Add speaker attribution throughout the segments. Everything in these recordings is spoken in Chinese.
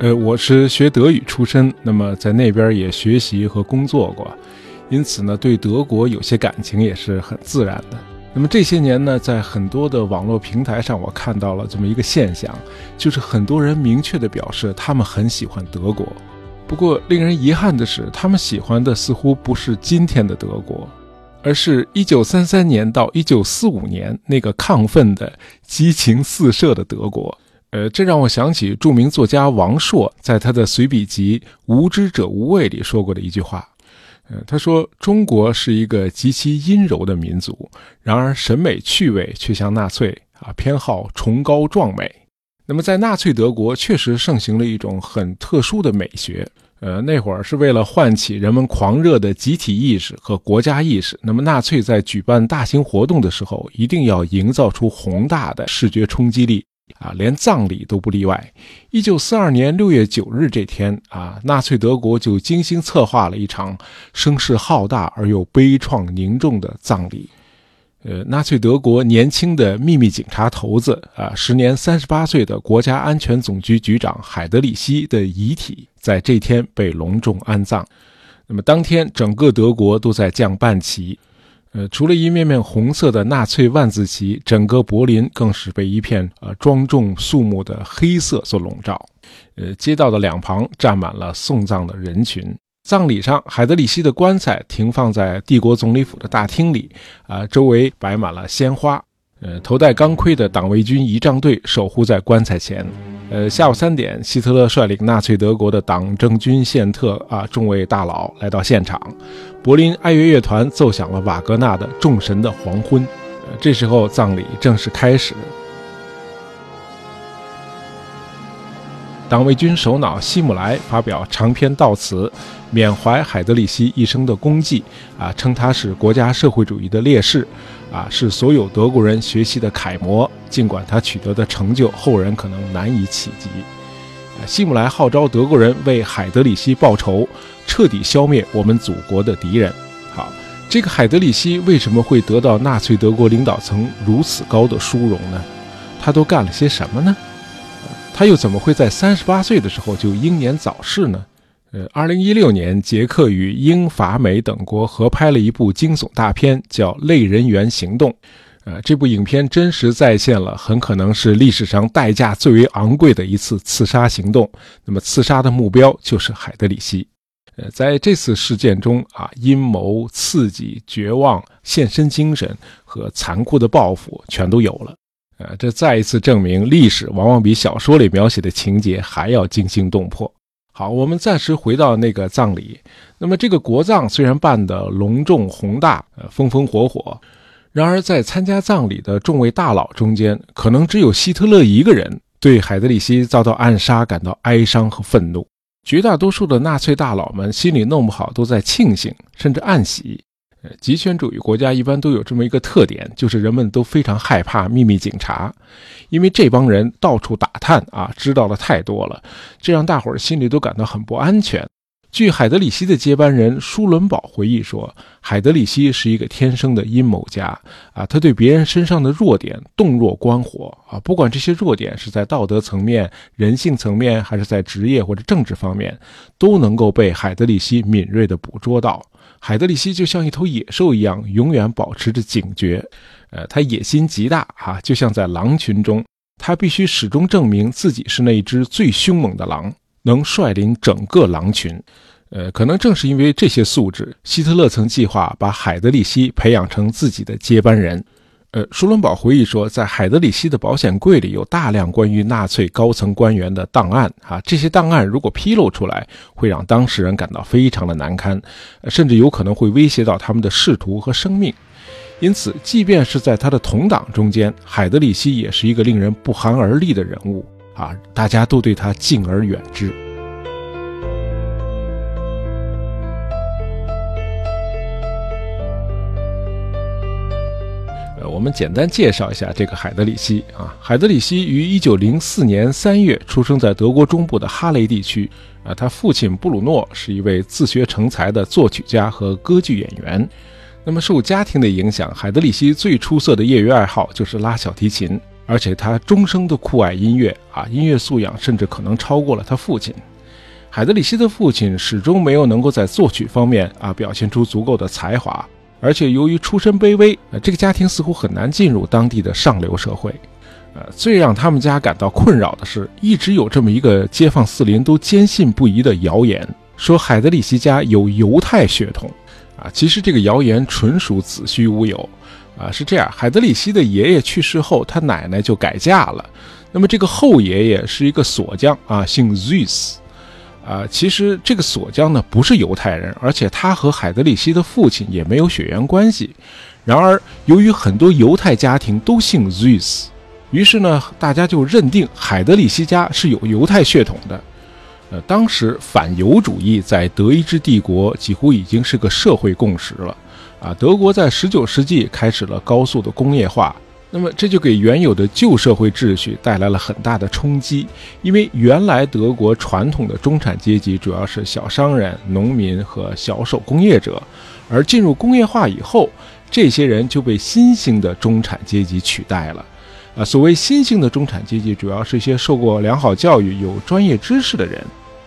Speaker 1: 呃，我是学德语出身，那么在那边也学习和工作过，因此呢，对德国有些感情也是很自然的。那么这些年呢，在很多的网络平台上，我看到了这么一个现象，就是很多人明确的表示他们很喜欢德国。不过令人遗憾的是，他们喜欢的似乎不是今天的德国，而是一九三三年到一九四五年那个亢奋的、激情四射的德国。呃，这让我想起著名作家王朔在他的随笔集《无知者无畏》里说过的一句话。呃，他说：“中国是一个极其阴柔的民族，然而审美趣味却像纳粹啊，偏好崇高壮美。那么，在纳粹德国确实盛行了一种很特殊的美学。呃，那会儿是为了唤起人们狂热的集体意识和国家意识。那么，纳粹在举办大型活动的时候，一定要营造出宏大的视觉冲击力。”啊，连葬礼都不例外。一九四二年六月九日这天啊，纳粹德国就精心策划了一场声势浩大而又悲怆凝重的葬礼。呃，纳粹德国年轻的秘密警察头子啊，时年三十八岁的国家安全总局局长海德里希的遗体，在这天被隆重安葬。那么当天，整个德国都在降半旗。呃，除了一面面红色的纳粹万字旗，整个柏林更是被一片呃庄重肃穆的黑色所笼罩。呃，街道的两旁站满了送葬的人群。葬礼上，海德里希的棺材停放在帝国总理府的大厅里，啊，周围摆满了鲜花。呃，头戴钢盔的党卫军仪仗队守护在棺材前。呃，下午三点，希特勒率领纳粹德国的党政军宪特啊众位大佬来到现场，柏林爱乐乐团奏响了瓦格纳的《众神的黄昏》。呃，这时候葬礼正式开始。党卫军首脑希姆莱发表长篇悼词，缅怀海德里希一生的功绩，啊，称他是国家社会主义的烈士。啊，是所有德国人学习的楷模。尽管他取得的成就，后人可能难以企及。啊希姆莱号召德国人为海德里希报仇，彻底消灭我们祖国的敌人。好，这个海德里希为什么会得到纳粹德国领导层如此高的殊荣呢？他都干了些什么呢？他又怎么会在三十八岁的时候就英年早逝呢？呃，二零一六年，捷克与英法美等国合拍了一部惊悚大片，叫《类人猿行动》。呃，这部影片真实再现了很可能是历史上代价最为昂贵的一次刺杀行动。那么，刺杀的目标就是海德里希。呃，在这次事件中啊，阴谋、刺激、绝望、献身精神和残酷的报复全都有了。呃，这再一次证明，历史往往比小说里描写的情节还要惊心动魄。好，我们暂时回到那个葬礼。那么，这个国葬虽然办得隆重宏大，呃，风风火火，然而在参加葬礼的众位大佬中间，可能只有希特勒一个人对海德里希遭到暗杀感到哀伤和愤怒。绝大多数的纳粹大佬们心里弄不好都在庆幸，甚至暗喜。呃，极权主义国家一般都有这么一个特点，就是人们都非常害怕秘密警察，因为这帮人到处打探啊，知道的太多了，这让大伙儿心里都感到很不安全。据海德里希的接班人舒伦堡回忆说，海德里希是一个天生的阴谋家啊，他对别人身上的弱点洞若观火啊，不管这些弱点是在道德层面、人性层面，还是在职业或者政治方面，都能够被海德里希敏锐地捕捉到。海德里希就像一头野兽一样，永远保持着警觉。呃，他野心极大啊，就像在狼群中，他必须始终证明自己是那一只最凶猛的狼，能率领整个狼群。呃，可能正是因为这些素质，希特勒曾计划把海德里希培养成自己的接班人。呃，舒伦堡回忆说，在海德里希的保险柜里有大量关于纳粹高层官员的档案啊，这些档案如果披露出来，会让当事人感到非常的难堪，甚至有可能会威胁到他们的仕途和生命。因此，即便是在他的同党中间，海德里希也是一个令人不寒而栗的人物啊，大家都对他敬而远之。我们简单介绍一下这个海德里希啊。海德里希于1904年3月出生在德国中部的哈雷地区啊。他父亲布鲁诺是一位自学成才的作曲家和歌剧演员。那么受家庭的影响，海德里希最出色的业余爱好就是拉小提琴。而且他终生都酷爱音乐啊，音乐素养甚至可能超过了他父亲。海德里希的父亲始终没有能够在作曲方面啊表现出足够的才华，而且由于出身卑微，呃，这个家庭似乎很难进入当地的上流社会。呃，最让他们家感到困扰的是，一直有这么一个街坊四邻都坚信不疑的谣言，说海德里希家有犹太血统。啊，其实这个谣言纯属子虚乌有。啊，是这样，海德里希的爷爷去世后，他奶奶就改嫁了。那么这个后爷爷是一个锁匠啊，姓 Zeus。啊，其实这个锁匠呢不是犹太人，而且他和海德里希的父亲也没有血缘关系。然而，由于很多犹太家庭都姓 Zeus，于是呢，大家就认定海德里希家是有犹太血统的。呃，当时反犹主义在德意志帝国几乎已经是个社会共识了。啊，德国在19世纪开始了高速的工业化，那么这就给原有的旧社会秩序带来了很大的冲击。因为原来德国传统的中产阶级主要是小商人、农民和小手工业者，而进入工业化以后，这些人就被新兴的中产阶级取代了。啊，所谓新兴的中产阶级，主要是一些受过良好教育、有专业知识的人，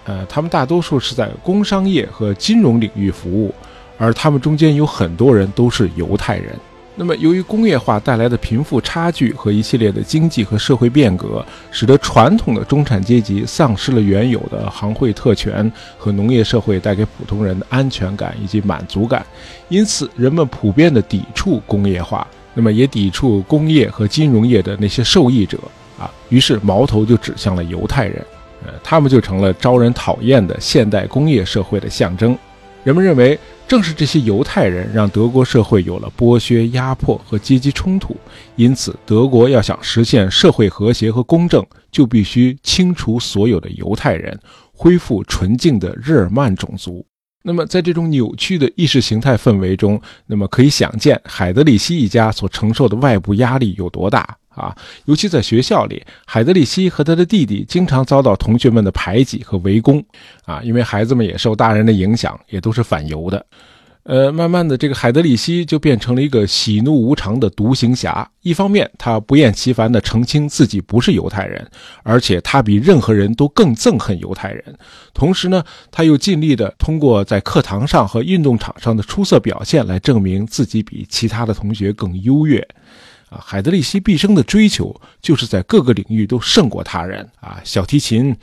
Speaker 1: 呃，他们大多数是在工商业和金融领域服务。而他们中间有很多人都是犹太人。那么，由于工业化带来的贫富差距和一系列的经济和社会变革，使得传统的中产阶级丧失了原有的行会特权和农业社会带给普通人的安全感以及满足感。因此，人们普遍的抵触工业化，那么也抵触工业和金融业的那些受益者啊。于是，矛头就指向了犹太人，呃，他们就成了招人讨厌的现代工业社会的象征。人们认为。正是这些犹太人让德国社会有了剥削、压迫和阶级冲突，因此德国要想实现社会和谐和公正，就必须清除所有的犹太人，恢复纯净的日耳曼种族。那么，在这种扭曲的意识形态氛围中，那么可以想见海德里希一家所承受的外部压力有多大。啊，尤其在学校里，海德里希和他的弟弟经常遭到同学们的排挤和围攻。啊，因为孩子们也受大人的影响，也都是反犹的。呃，慢慢的，这个海德里希就变成了一个喜怒无常的独行侠。一方面，他不厌其烦地澄清自己不是犹太人，而且他比任何人都更憎恨犹太人。同时呢，他又尽力地通过在课堂上和运动场上的出色表现来证明自己比其他的同学更优越。啊，海德里希毕生的追求就是在各个领域都胜过他人啊，小提琴、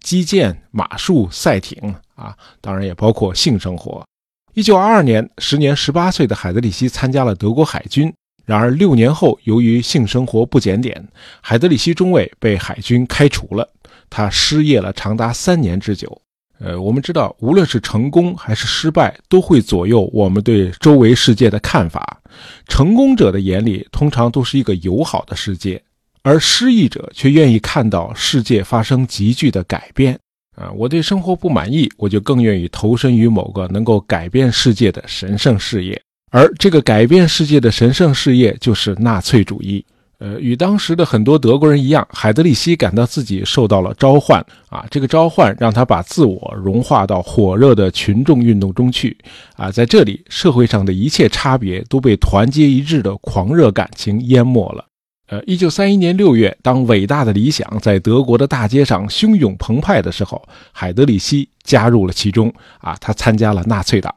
Speaker 1: 击剑、马术、赛艇啊，当然也包括性生活。一九二二年，时年十八岁的海德里希参加了德国海军。然而六年后，由于性生活不检点，海德里希中尉被海军开除了，他失业了长达三年之久。呃，我们知道，无论是成功还是失败，都会左右我们对周围世界的看法。成功者的眼里通常都是一个友好的世界，而失意者却愿意看到世界发生急剧的改变。啊，我对生活不满意，我就更愿意投身于某个能够改变世界的神圣事业，而这个改变世界的神圣事业就是纳粹主义。呃，与当时的很多德国人一样，海德里希感到自己受到了召唤啊！这个召唤让他把自我融化到火热的群众运动中去啊！在这里，社会上的一切差别都被团结一致的狂热感情淹没了。呃，一九三一年六月，当伟大的理想在德国的大街上汹涌澎湃的时候，海德里希加入了其中啊！他参加了纳粹党，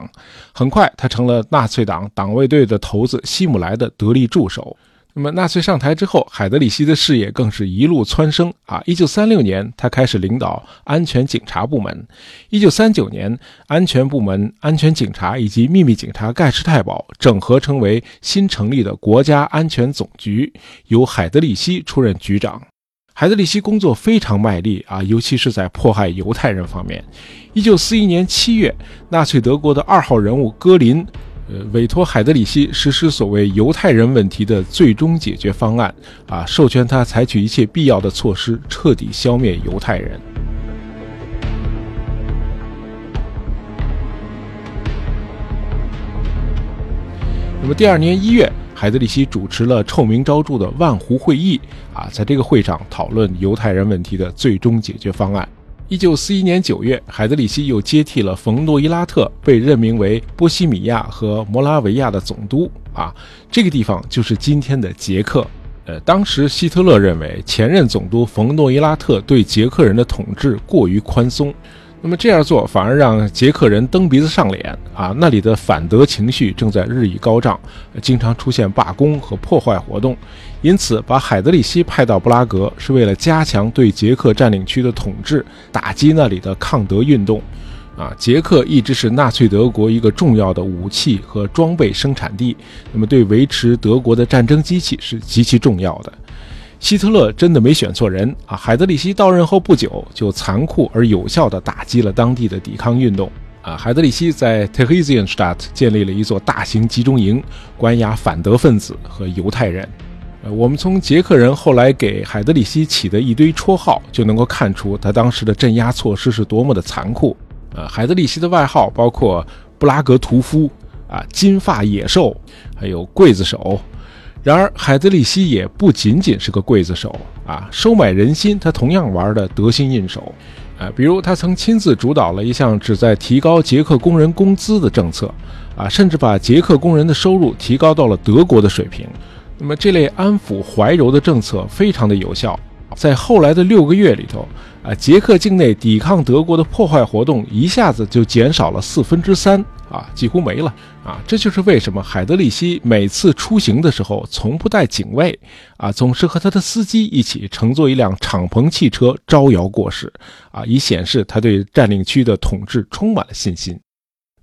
Speaker 1: 很快他成了纳粹党党卫队的头子希姆莱的得力助手。那么，纳粹上台之后，海德里希的事业更是一路蹿升啊！一九三六年，他开始领导安全警察部门；一九三九年，安全部门、安全警察以及秘密警察盖世太保整合成为新成立的国家安全总局，由海德里希出任局长。海德里希工作非常卖力啊，尤其是在迫害犹太人方面。一九四一年七月，纳粹德国的二号人物戈林。呃，委托海德里希实施所谓犹太人问题的最终解决方案，啊，授权他采取一切必要的措施，彻底消灭犹太人。那么第二年一月，海德里希主持了臭名昭著的万湖会议，啊，在这个会上讨论犹太人问题的最终解决方案。一九四一年九月，海德里希又接替了冯诺伊拉特，被任命为波西米亚和摩拉维亚的总督。啊，这个地方就是今天的捷克。呃，当时希特勒认为前任总督冯诺伊拉特对捷克人的统治过于宽松，那么这样做反而让捷克人蹬鼻子上脸啊！那里的反德情绪正在日益高涨，经常出现罢工和破坏活动，因此把海德里希派到布拉格是为了加强对捷克占领区的统治，打击那里的抗德运动。啊，捷克一直是纳粹德国一个重要的武器和装备生产地，那么对维持德国的战争机器是极其重要的。希特勒真的没选错人啊！海德里希到任后不久，就残酷而有效地打击了当地的抵抗运动。啊，海德里希在 Theresienstadt 建立了一座大型集中营，关押反德分子和犹太人。呃，我们从捷克人后来给海德里希起的一堆绰号，就能够看出他当时的镇压措施是多么的残酷。呃，海德里希的外号包括布拉格屠夫啊、金发野兽，还有刽子手。然而，海德里希也不仅仅是个刽子手啊，收买人心，他同样玩的得心应手。啊，比如他曾亲自主导了一项旨在提高捷克工人工资的政策，啊，甚至把捷克工人的收入提高到了德国的水平。那么，这类安抚怀柔的政策非常的有效。在后来的六个月里头，啊，捷克境内抵抗德国的破坏活动一下子就减少了四分之三，啊，几乎没了，啊，这就是为什么海德里希每次出行的时候从不带警卫，啊，总是和他的司机一起乘坐一辆敞篷汽车招摇过市，啊，以显示他对占领区的统治充满了信心。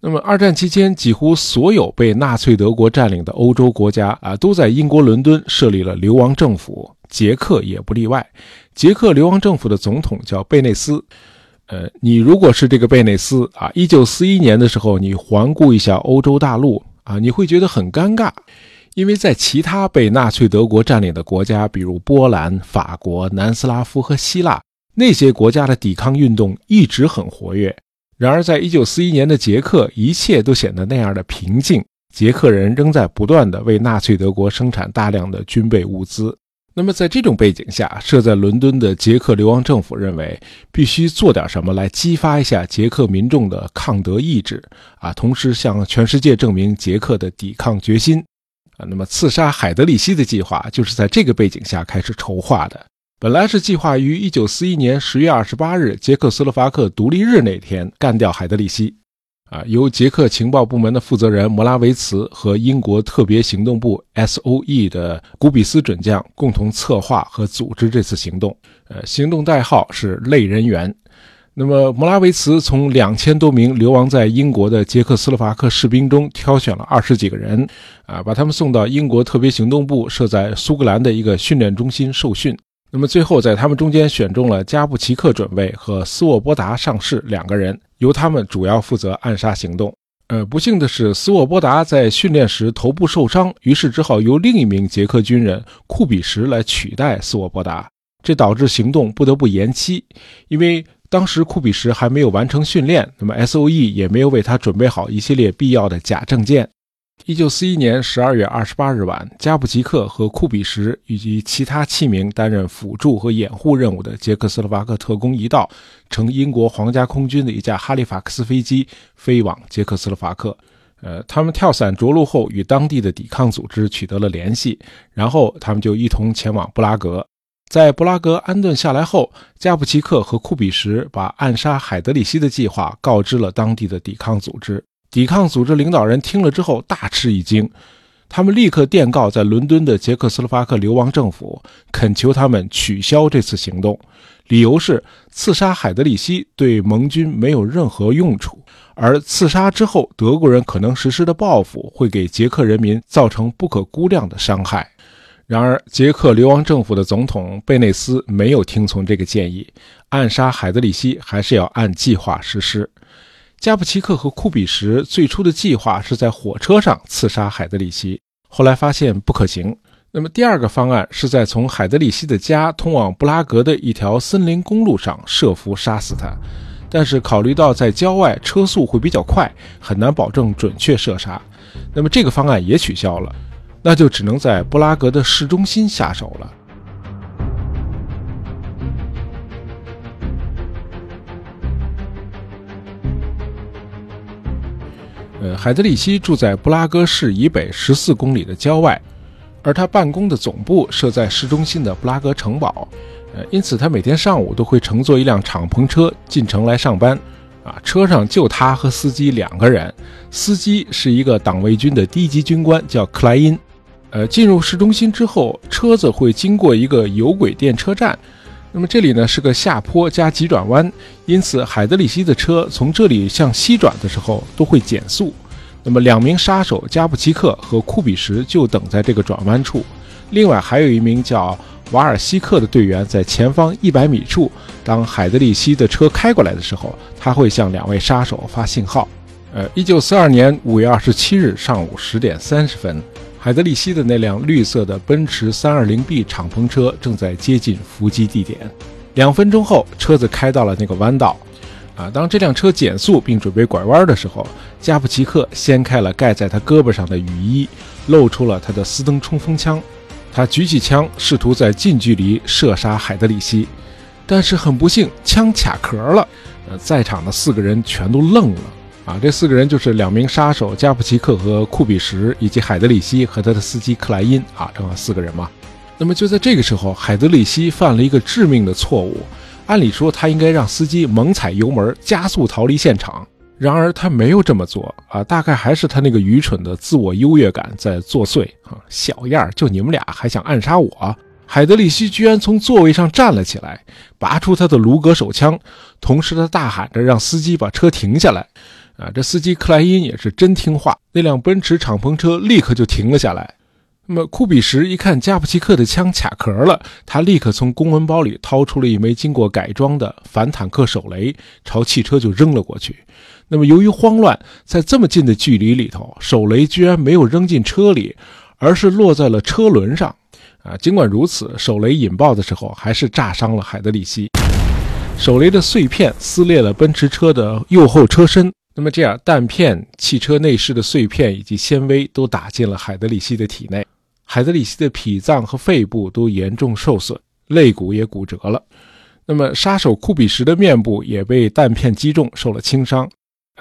Speaker 1: 那么，二战期间，几乎所有被纳粹德国占领的欧洲国家啊，都在英国伦敦设立了流亡政府，捷克也不例外。捷克流亡政府的总统叫贝内斯。呃，你如果是这个贝内斯啊，一九四一年的时候，你环顾一下欧洲大陆啊，你会觉得很尴尬，因为在其他被纳粹德国占领的国家，比如波兰、法国、南斯拉夫和希腊，那些国家的抵抗运动一直很活跃。然而，在一九四一年的捷克，一切都显得那样的平静。捷克人仍在不断地为纳粹德国生产大量的军备物资。那么，在这种背景下，设在伦敦的捷克流亡政府认为，必须做点什么来激发一下捷克民众的抗德意志啊，同时向全世界证明捷克的抵抗决心啊。那么，刺杀海德里希的计划就是在这个背景下开始筹划的。本来是计划于一九四一年十月二十八日捷克斯洛伐克独立日那天干掉海德里希，啊，由捷克情报部门的负责人摩拉维茨和英国特别行动部 S.O.E 的古比斯准将共同策划和组织这次行动。呃，行动代号是“类人猿”。那么，摩拉维茨从两千多名流亡在英国的捷克斯洛伐克士兵中挑选了二十几个人，啊，把他们送到英国特别行动部设在苏格兰的一个训练中心受训。那么最后，在他们中间选中了加布奇克准尉和斯沃波达上士两个人，由他们主要负责暗杀行动。呃，不幸的是，斯沃波达在训练时头部受伤，于是只好由另一名捷克军人库比什来取代斯沃波达，这导致行动不得不延期，因为当时库比什还没有完成训练，那么 S.O.E 也没有为他准备好一系列必要的假证件。一九四一年十二月二十八日晚，加布奇克和库比什以及其他七名担任辅助和掩护任务的捷克斯洛伐克特工一道，乘英国皇家空军的一架哈利法克斯飞机飞往捷克斯洛伐克。呃，他们跳伞着陆后，与当地的抵抗组织取得了联系，然后他们就一同前往布拉格。在布拉格安顿下来后，加布奇克和库比什把暗杀海德里希的计划告知了当地的抵抗组织。抵抗组织领导人听了之后大吃一惊，他们立刻电告在伦敦的捷克斯洛伐克流亡政府，恳求他们取消这次行动，理由是刺杀海德里希对盟军没有任何用处，而刺杀之后德国人可能实施的报复会给捷克人民造成不可估量的伤害。然而，捷克流亡政府的总统贝内斯没有听从这个建议，暗杀海德里希还是要按计划实施。加布奇克和库比什最初的计划是在火车上刺杀海德里希，后来发现不可行。那么第二个方案是在从海德里希的家通往布拉格的一条森林公路上设伏杀死他，但是考虑到在郊外车速会比较快，很难保证准确射杀，那么这个方案也取消了，那就只能在布拉格的市中心下手了。呃，海德里希住在布拉格市以北十四公里的郊外，而他办公的总部设在市中心的布拉格城堡，呃，因此他每天上午都会乘坐一辆敞篷车进城来上班。啊，车上就他和司机两个人，司机是一个党卫军的低级军官，叫克莱因。呃，进入市中心之后，车子会经过一个有轨电车站。那么这里呢是个下坡加急转弯，因此海德里希的车从这里向西转的时候都会减速。那么两名杀手加布奇克和库比什就等在这个转弯处，另外还有一名叫瓦尔西克的队员在前方一百米处。当海德里希的车开过来的时候，他会向两位杀手发信号。呃，一九四二年五月二十七日上午十点三十分。海德里希的那辆绿色的奔驰 320B 敞篷车正在接近伏击地点。两分钟后，车子开到了那个弯道。啊，当这辆车减速并准备拐弯的时候，加布奇克掀开了盖在他胳膊上的雨衣，露出了他的斯登冲锋枪。他举起枪，试图在近距离射杀海德里希，但是很不幸，枪卡壳了。呃，在场的四个人全都愣了。啊，这四个人就是两名杀手加布奇克和库比什，以及海德里希和他的司机克莱因。啊，正好四个人嘛。那么就在这个时候，海德里希犯了一个致命的错误。按理说他应该让司机猛踩油门，加速逃离现场。然而他没有这么做。啊，大概还是他那个愚蠢的自我优越感在作祟。啊，小样儿，就你们俩还想暗杀我？海德里希居然从座位上站了起来，拔出他的卢格手枪，同时他大喊着让司机把车停下来。啊，这司机克莱因也是真听话，那辆奔驰敞篷车立刻就停了下来。那么库比什一看加布奇克的枪卡壳了，他立刻从公文包里掏出了一枚经过改装的反坦克手雷，朝汽车就扔了过去。那么由于慌乱，在这么近的距离里头，手雷居然没有扔进车里，而是落在了车轮上。啊，尽管如此，手雷引爆的时候还是炸伤了海德里希。手雷的碎片撕裂了奔驰车的右后车身。那么这样，弹片、汽车内饰的碎片以及纤维都打进了海德里希的体内，海德里希的脾脏和肺部都严重受损，肋骨也骨折了。那么杀手库比什的面部也被弹片击中，受了轻伤。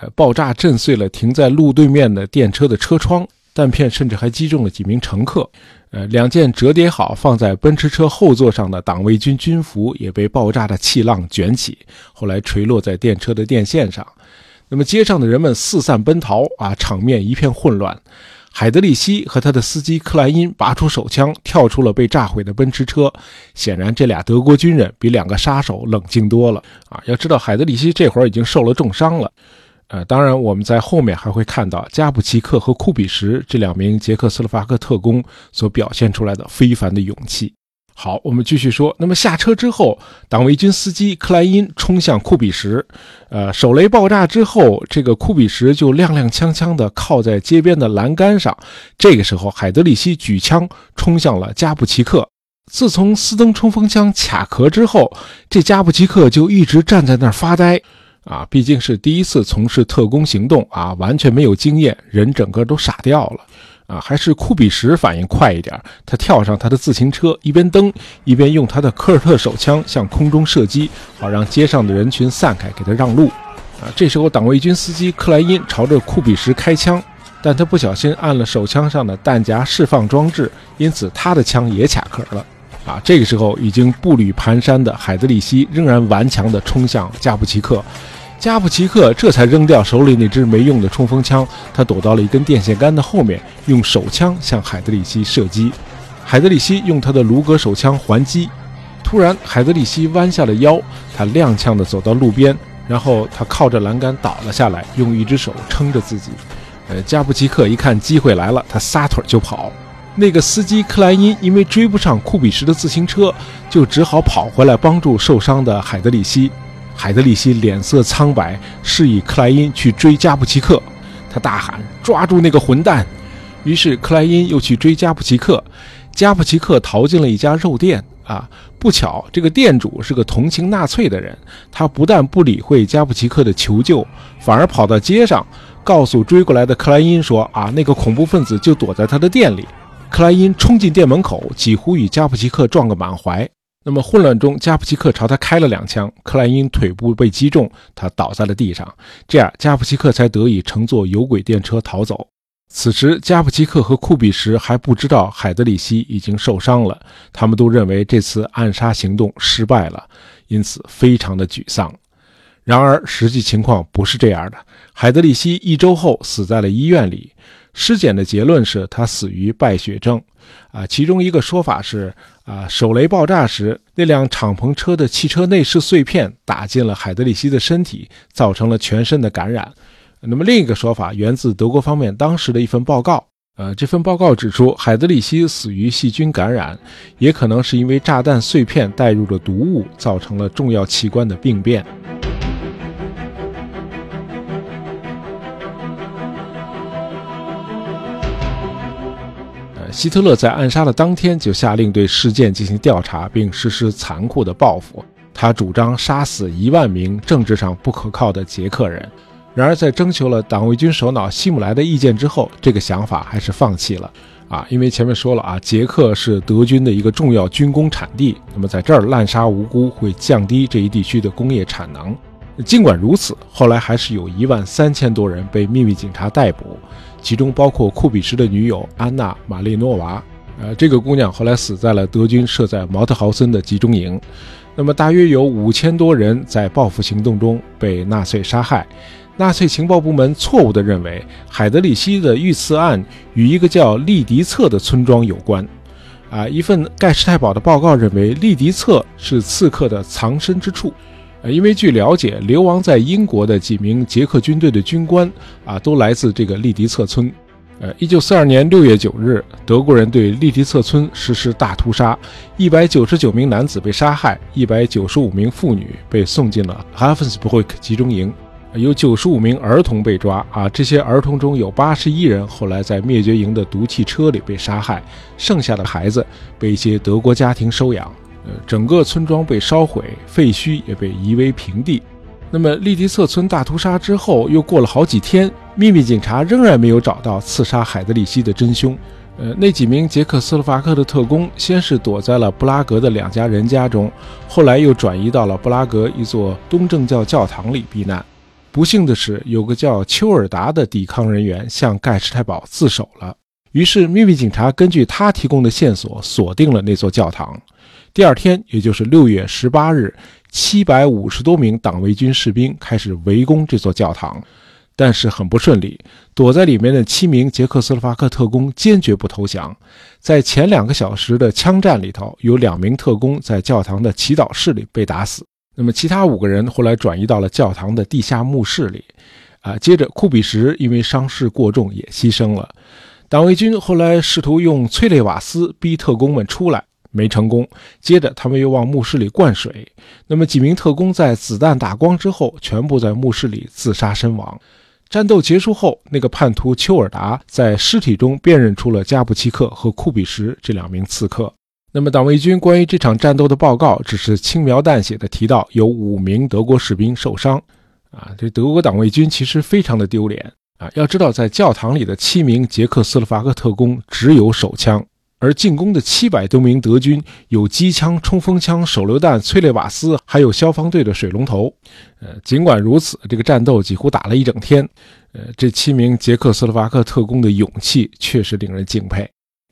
Speaker 1: 呃，爆炸震碎了停在路对面的电车的车窗，弹片甚至还击中了几名乘客。呃，两件折叠好放在奔驰车后座上的党卫军军服也被爆炸的气浪卷起，后来垂落在电车的电线上。那么街上的人们四散奔逃啊，场面一片混乱。海德里希和他的司机克莱因拔出手枪，跳出了被炸毁的奔驰车。显然，这俩德国军人比两个杀手冷静多了啊！要知道，海德里希这会儿已经受了重伤了。呃，当然，我们在后面还会看到加布奇克和库比什这两名捷克斯洛伐克特工所表现出来的非凡的勇气。好，我们继续说。那么下车之后，党卫军司机克莱因冲向库比什，呃，手雷爆炸之后，这个库比什就踉踉跄跄地靠在街边的栏杆上。这个时候，海德里希举枪冲向了加布奇克。自从斯登冲锋枪卡壳之后，这加布奇克就一直站在那儿发呆。啊，毕竟是第一次从事特工行动啊，完全没有经验，人整个都傻掉了。啊，还是库比什反应快一点，他跳上他的自行车，一边蹬一边用他的科尔特手枪向空中射击，好让街上的人群散开，给他让路。啊，这时候党卫军司机克莱因朝着库比什开枪，但他不小心按了手枪上的弹夹释放装置，因此他的枪也卡壳了。啊，这个时候已经步履蹒跚的海德里希仍然顽强地冲向加布奇克。加布奇克这才扔掉手里那支没用的冲锋枪，他躲到了一根电线杆的后面，用手枪向海德里希射击。海德里希用他的卢格手枪还击。突然，海德里希弯下了腰，他踉跄地走到路边，然后他靠着栏杆倒了下来，用一只手撑着自己。呃，加布奇克一看机会来了，他撒腿就跑。那个司机克莱因因为追不上库比什的自行车，就只好跑回来帮助受伤的海德里希。海德里希脸色苍白，示意克莱因去追加布奇克。他大喊：“抓住那个混蛋！”于是克莱因又去追加布奇克。加布奇克逃进了一家肉店。啊，不巧，这个店主是个同情纳粹的人。他不但不理会加布奇克的求救，反而跑到街上，告诉追过来的克莱因说：“啊，那个恐怖分子就躲在他的店里。”克莱因冲进店门口，几乎与加布奇克撞个满怀。那么混乱中，加布奇克朝他开了两枪，克莱因腿部被击中，他倒在了地上。这样，加布奇克才得以乘坐有轨电车逃走。此时，加布奇克和库比什还不知道海德里希已经受伤了，他们都认为这次暗杀行动失败了，因此非常的沮丧。然而，实际情况不是这样的。海德里希一周后死在了医院里，尸检的结论是他死于败血症。啊，其中一个说法是，啊，手雷爆炸时那辆敞篷车的汽车内饰碎片打进了海德里希的身体，造成了全身的感染。那么另一个说法源自德国方面当时的一份报告，呃，这份报告指出，海德里希死于细菌感染，也可能是因为炸弹碎片带入了毒物，造成了重要器官的病变。希特勒在暗杀的当天就下令对事件进行调查，并实施残酷的报复。他主张杀死一万名政治上不可靠的捷克人。然而，在征求了党卫军首脑希姆莱的意见之后，这个想法还是放弃了。啊，因为前面说了啊，捷克是德军的一个重要军工产地，那么在这儿滥杀无辜会降低这一地区的工业产能。尽管如此，后来还是有一万三千多人被秘密警察逮捕，其中包括库比什的女友安娜·玛丽诺娃。呃，这个姑娘后来死在了德军设在毛特豪森的集中营。那么，大约有五千多人在报复行动中被纳粹杀害。纳粹情报部门错误地认为海德里希的遇刺案与一个叫利迪策的村庄有关。啊，一份盖世太保的报告认为利迪策是刺客的藏身之处。呃，因为据了解，流亡在英国的几名捷克军队的军官啊，都来自这个利迪策村。呃，一九四二年六月九日，德国人对利迪策村实施大屠杀，一百九十九名男子被杀害，一百九十五名妇女被送进了哈芬斯布瑞克集中营。有九十五名儿童被抓啊，这些儿童中有八十一人后来在灭绝营的毒气车里被杀害，剩下的孩子被一些德国家庭收养。呃，整个村庄被烧毁，废墟也被夷为平地。那么，利迪策村大屠杀之后，又过了好几天，秘密警察仍然没有找到刺杀海德里希的真凶。呃，那几名捷克斯洛伐克的特工先是躲在了布拉格的两家人家中，后来又转移到了布拉格一座东正教教堂里避难。不幸的是，有个叫丘尔达的抵抗人员向盖世太保自首了。于是，秘密警察根据他提供的线索锁定了那座教堂。第二天，也就是六月十八日，七百五十多名党卫军士兵开始围攻这座教堂，但是很不顺利。躲在里面的七名捷克斯洛伐克特工坚决不投降。在前两个小时的枪战里头，有两名特工在教堂的祈祷室里被打死。那么，其他五个人后来转移到了教堂的地下墓室里，啊，接着库比什因为伤势过重也牺牲了。党卫军后来试图用催泪瓦斯逼特工们出来，没成功。接着，他们又往墓室里灌水。那么，几名特工在子弹打光之后，全部在墓室里自杀身亡。战斗结束后，那个叛徒丘尔达在尸体中辨认出了加布奇克和库比什这两名刺客。那么，党卫军关于这场战斗的报告只是轻描淡写的提到有五名德国士兵受伤，啊，这德国党卫军其实非常的丢脸啊！要知道，在教堂里的七名捷克斯洛伐克特工只有手枪，而进攻的七百多名德军有机枪、冲锋枪、手榴弹、催泪瓦斯，还有消防队的水龙头。呃，尽管如此，这个战斗几乎打了一整天，呃，这七名捷克斯洛伐克特工的勇气确实令人敬佩。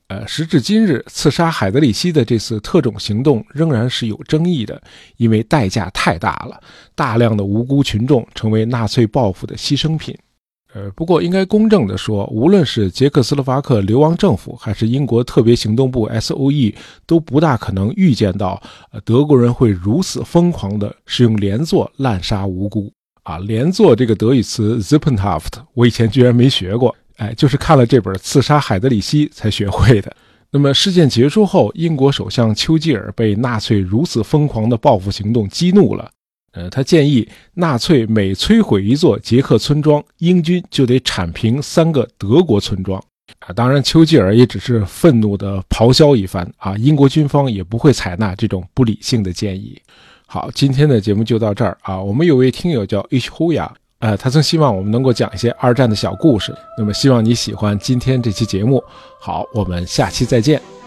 Speaker 1: 呃，时至今日，刺杀海德里希的这次特种行动仍然是有争议的，因为代价太大了，大量的无辜群众成为纳粹报复的牺牲品。呃，不过应该公正地说，无论是捷克斯洛伐克流亡政府，还是英国特别行动部 S.O.E，都不大可能预见到，呃，德国人会如此疯狂地使用连坐滥杀无辜。啊，连坐这个德语词 Zippenhaft，我以前居然没学过。哎，就是看了这本《刺杀海德里希》才学会的。那么事件结束后，英国首相丘吉尔被纳粹如此疯狂的报复行动激怒了。呃，他建议纳粹每摧毁一座捷克村庄，英军就得铲平三个德国村庄。啊，当然，丘吉尔也只是愤怒地咆哮一番。啊，英国军方也不会采纳这种不理性的建议。好，今天的节目就到这儿啊。我们有位听友叫 H 呼呀。呃，他曾希望我们能够讲一些二战的小故事。那么，希望你喜欢今天这期节目。好，我们下期再见。